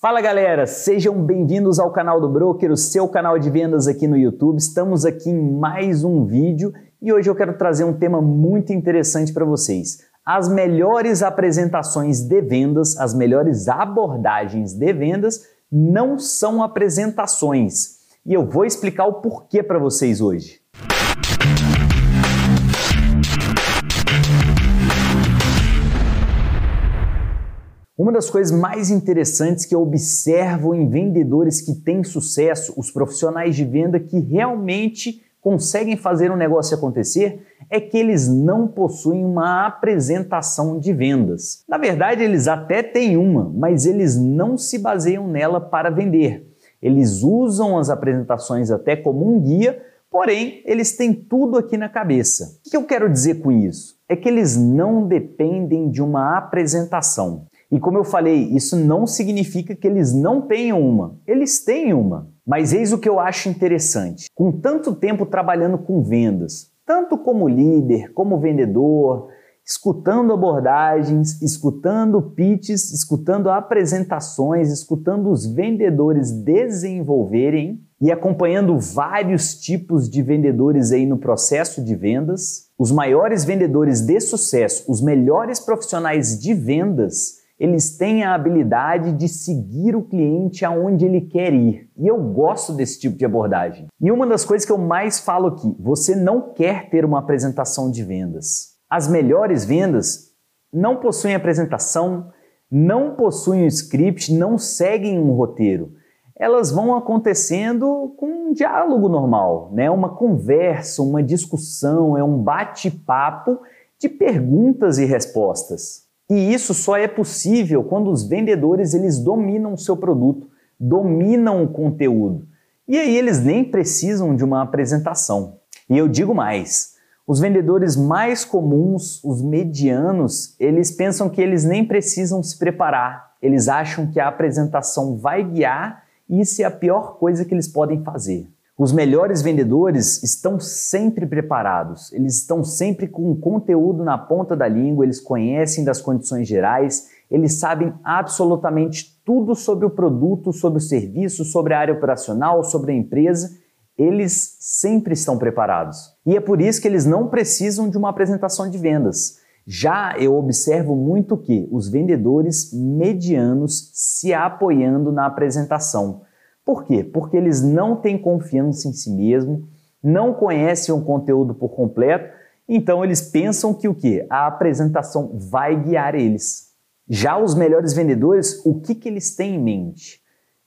Fala galera, sejam bem-vindos ao canal do Broker, o seu canal de vendas aqui no YouTube. Estamos aqui em mais um vídeo e hoje eu quero trazer um tema muito interessante para vocês. As melhores apresentações de vendas, as melhores abordagens de vendas não são apresentações. E eu vou explicar o porquê para vocês hoje. Uma das coisas mais interessantes que eu observo em vendedores que têm sucesso, os profissionais de venda que realmente conseguem fazer um negócio acontecer, é que eles não possuem uma apresentação de vendas. Na verdade, eles até têm uma, mas eles não se baseiam nela para vender. Eles usam as apresentações até como um guia, porém, eles têm tudo aqui na cabeça. O que eu quero dizer com isso? É que eles não dependem de uma apresentação. E como eu falei, isso não significa que eles não tenham uma. Eles têm uma. Mas eis o que eu acho interessante. Com tanto tempo trabalhando com vendas, tanto como líder, como vendedor, escutando abordagens, escutando pitches, escutando apresentações, escutando os vendedores desenvolverem e acompanhando vários tipos de vendedores aí no processo de vendas, os maiores vendedores de sucesso, os melhores profissionais de vendas, eles têm a habilidade de seguir o cliente aonde ele quer ir. E eu gosto desse tipo de abordagem. E uma das coisas que eu mais falo aqui, você não quer ter uma apresentação de vendas. As melhores vendas não possuem apresentação, não possuem um script, não seguem um roteiro. Elas vão acontecendo com um diálogo normal, né? Uma conversa, uma discussão, é um bate-papo de perguntas e respostas. E isso só é possível quando os vendedores eles dominam o seu produto, dominam o conteúdo. E aí eles nem precisam de uma apresentação. E eu digo mais, os vendedores mais comuns, os medianos, eles pensam que eles nem precisam se preparar. Eles acham que a apresentação vai guiar e isso é a pior coisa que eles podem fazer. Os melhores vendedores estão sempre preparados, eles estão sempre com conteúdo na ponta da língua, eles conhecem das condições gerais, eles sabem absolutamente tudo sobre o produto, sobre o serviço, sobre a área operacional, sobre a empresa. Eles sempre estão preparados. E é por isso que eles não precisam de uma apresentação de vendas. Já eu observo muito que os vendedores medianos se apoiando na apresentação. Por quê? Porque eles não têm confiança em si mesmo, não conhecem o conteúdo por completo, então eles pensam que o que? A apresentação vai guiar eles. Já os melhores vendedores, o que, que eles têm em mente?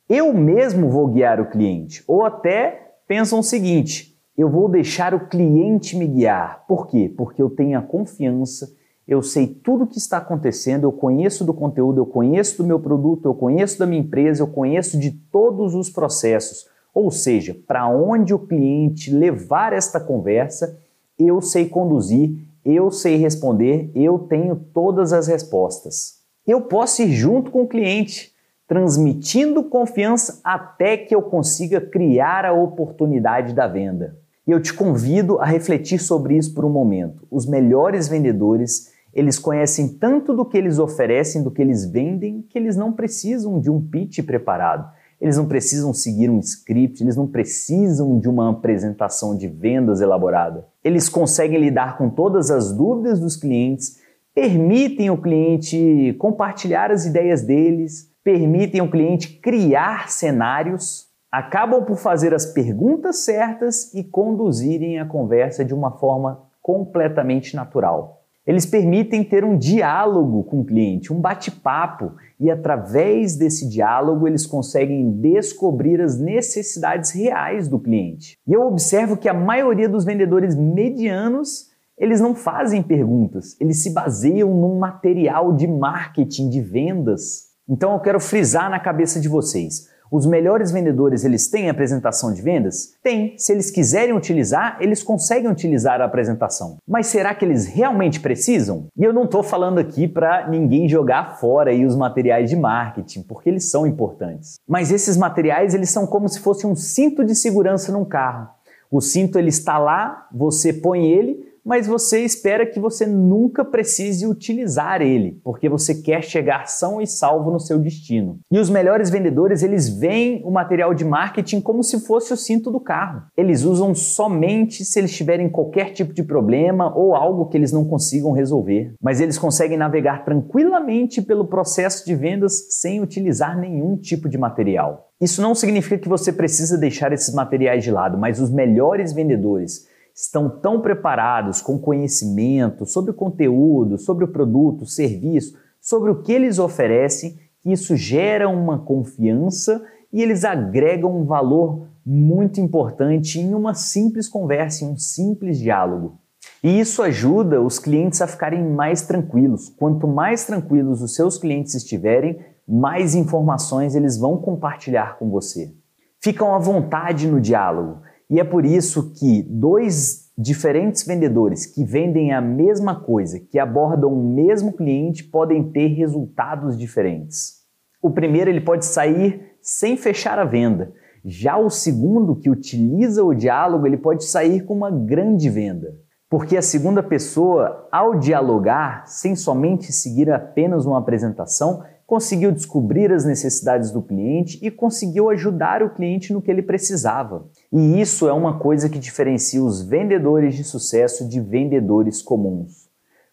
Eu mesmo vou guiar o cliente. Ou até pensam o seguinte: eu vou deixar o cliente me guiar. Por quê? Porque eu tenho a confiança eu sei tudo o que está acontecendo, eu conheço do conteúdo, eu conheço do meu produto, eu conheço da minha empresa, eu conheço de todos os processos. Ou seja, para onde o cliente levar esta conversa, eu sei conduzir, eu sei responder, eu tenho todas as respostas. Eu posso ir junto com o cliente, transmitindo confiança até que eu consiga criar a oportunidade da venda. E eu te convido a refletir sobre isso por um momento. Os melhores vendedores, eles conhecem tanto do que eles oferecem, do que eles vendem, que eles não precisam de um pitch preparado. Eles não precisam seguir um script, eles não precisam de uma apresentação de vendas elaborada. Eles conseguem lidar com todas as dúvidas dos clientes, permitem o cliente compartilhar as ideias deles, permitem o cliente criar cenários acabam por fazer as perguntas certas e conduzirem a conversa de uma forma completamente natural. Eles permitem ter um diálogo com o cliente, um bate-papo, e através desse diálogo eles conseguem descobrir as necessidades reais do cliente. E eu observo que a maioria dos vendedores medianos eles não fazem perguntas, eles se baseiam num material de marketing, de vendas. Então eu quero frisar na cabeça de vocês: os melhores vendedores, eles têm apresentação de vendas? Tem. Se eles quiserem utilizar, eles conseguem utilizar a apresentação. Mas será que eles realmente precisam? E eu não estou falando aqui para ninguém jogar fora os materiais de marketing, porque eles são importantes. Mas esses materiais, eles são como se fosse um cinto de segurança num carro. O cinto ele está lá, você põe ele, mas você espera que você nunca precise utilizar ele, porque você quer chegar são e salvo no seu destino. E os melhores vendedores, eles veem o material de marketing como se fosse o cinto do carro. Eles usam somente se eles tiverem qualquer tipo de problema ou algo que eles não consigam resolver, mas eles conseguem navegar tranquilamente pelo processo de vendas sem utilizar nenhum tipo de material. Isso não significa que você precisa deixar esses materiais de lado, mas os melhores vendedores estão tão preparados com conhecimento sobre o conteúdo, sobre o produto, serviço, sobre o que eles oferecem, que isso gera uma confiança e eles agregam um valor muito importante em uma simples conversa, em um simples diálogo. E isso ajuda os clientes a ficarem mais tranquilos. Quanto mais tranquilos os seus clientes estiverem, mais informações eles vão compartilhar com você. Ficam à vontade no diálogo. E é por isso que dois diferentes vendedores que vendem a mesma coisa, que abordam o mesmo cliente, podem ter resultados diferentes. O primeiro ele pode sair sem fechar a venda. Já o segundo, que utiliza o diálogo, ele pode sair com uma grande venda. Porque a segunda pessoa, ao dialogar, sem somente seguir apenas uma apresentação, conseguiu descobrir as necessidades do cliente e conseguiu ajudar o cliente no que ele precisava. E isso é uma coisa que diferencia os vendedores de sucesso de vendedores comuns.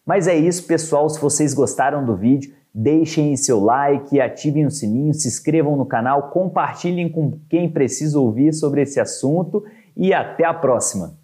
Mas é isso, pessoal. Se vocês gostaram do vídeo, deixem seu like, ativem o sininho, se inscrevam no canal, compartilhem com quem precisa ouvir sobre esse assunto e até a próxima!